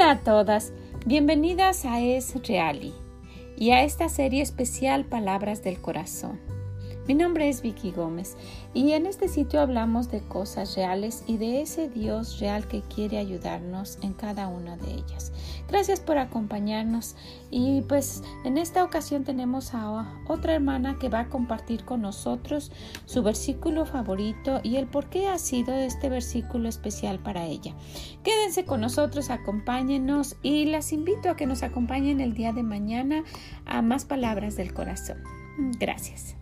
Hola a todas, bienvenidas a Es Reali y a esta serie especial Palabras del Corazón. Mi nombre es Vicky Gómez y en este sitio hablamos de cosas reales y de ese Dios real que quiere ayudarnos en cada una de ellas. Gracias por acompañarnos y pues en esta ocasión tenemos a otra hermana que va a compartir con nosotros su versículo favorito y el por qué ha sido este versículo especial para ella. Quédense con nosotros, acompáñenos y las invito a que nos acompañen el día de mañana a más palabras del corazón. Gracias.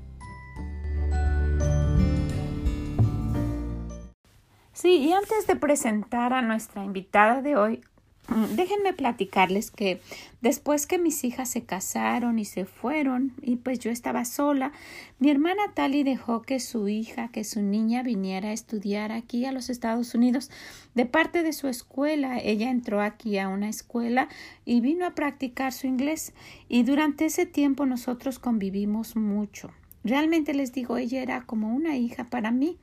Sí, y antes de presentar a nuestra invitada de hoy, mm, déjenme platicarles que después que mis hijas se casaron y se fueron y pues yo estaba sola, mi hermana Tali dejó que su hija, que su niña viniera a estudiar aquí a los Estados Unidos de parte de su escuela. Ella entró aquí a una escuela y vino a practicar su inglés y durante ese tiempo nosotros convivimos mucho. Realmente les digo, ella era como una hija para mí.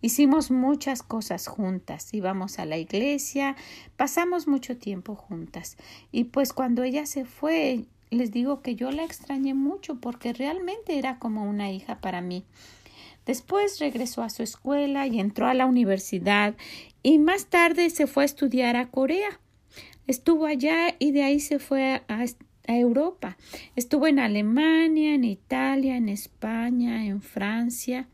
Hicimos muchas cosas juntas, íbamos a la iglesia, pasamos mucho tiempo juntas. Y pues cuando ella se fue, les digo que yo la extrañé mucho porque realmente era como una hija para mí. Después regresó a su escuela y entró a la universidad y más tarde se fue a estudiar a Corea. Estuvo allá y de ahí se fue a, a Europa. Estuvo en Alemania, en Italia, en España, en Francia.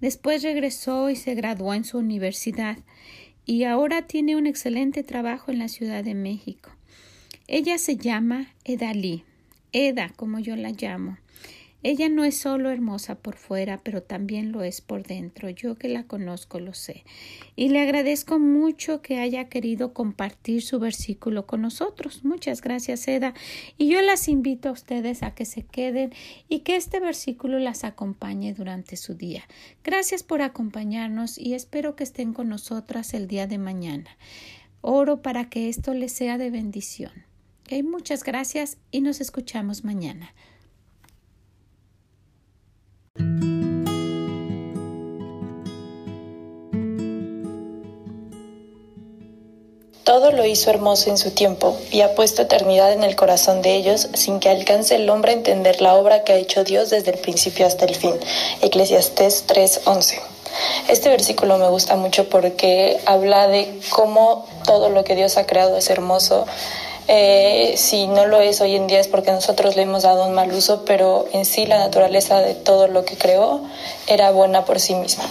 Después regresó y se graduó en su universidad y ahora tiene un excelente trabajo en la Ciudad de México. Ella se llama Edalí, Eda como yo la llamo. Ella no es solo hermosa por fuera, pero también lo es por dentro. Yo que la conozco lo sé. Y le agradezco mucho que haya querido compartir su versículo con nosotros. Muchas gracias, Eda. Y yo las invito a ustedes a que se queden y que este versículo las acompañe durante su día. Gracias por acompañarnos y espero que estén con nosotras el día de mañana. Oro para que esto les sea de bendición. muchas gracias y nos escuchamos mañana. Todo lo hizo hermoso en su tiempo y ha puesto eternidad en el corazón de ellos sin que alcance el hombre a entender la obra que ha hecho Dios desde el principio hasta el fin. Eclesiastés 3:11. Este versículo me gusta mucho porque habla de cómo todo lo que Dios ha creado es hermoso. Eh, si no lo es hoy en día es porque nosotros le hemos dado un mal uso, pero en sí la naturaleza de todo lo que creó era buena por sí misma.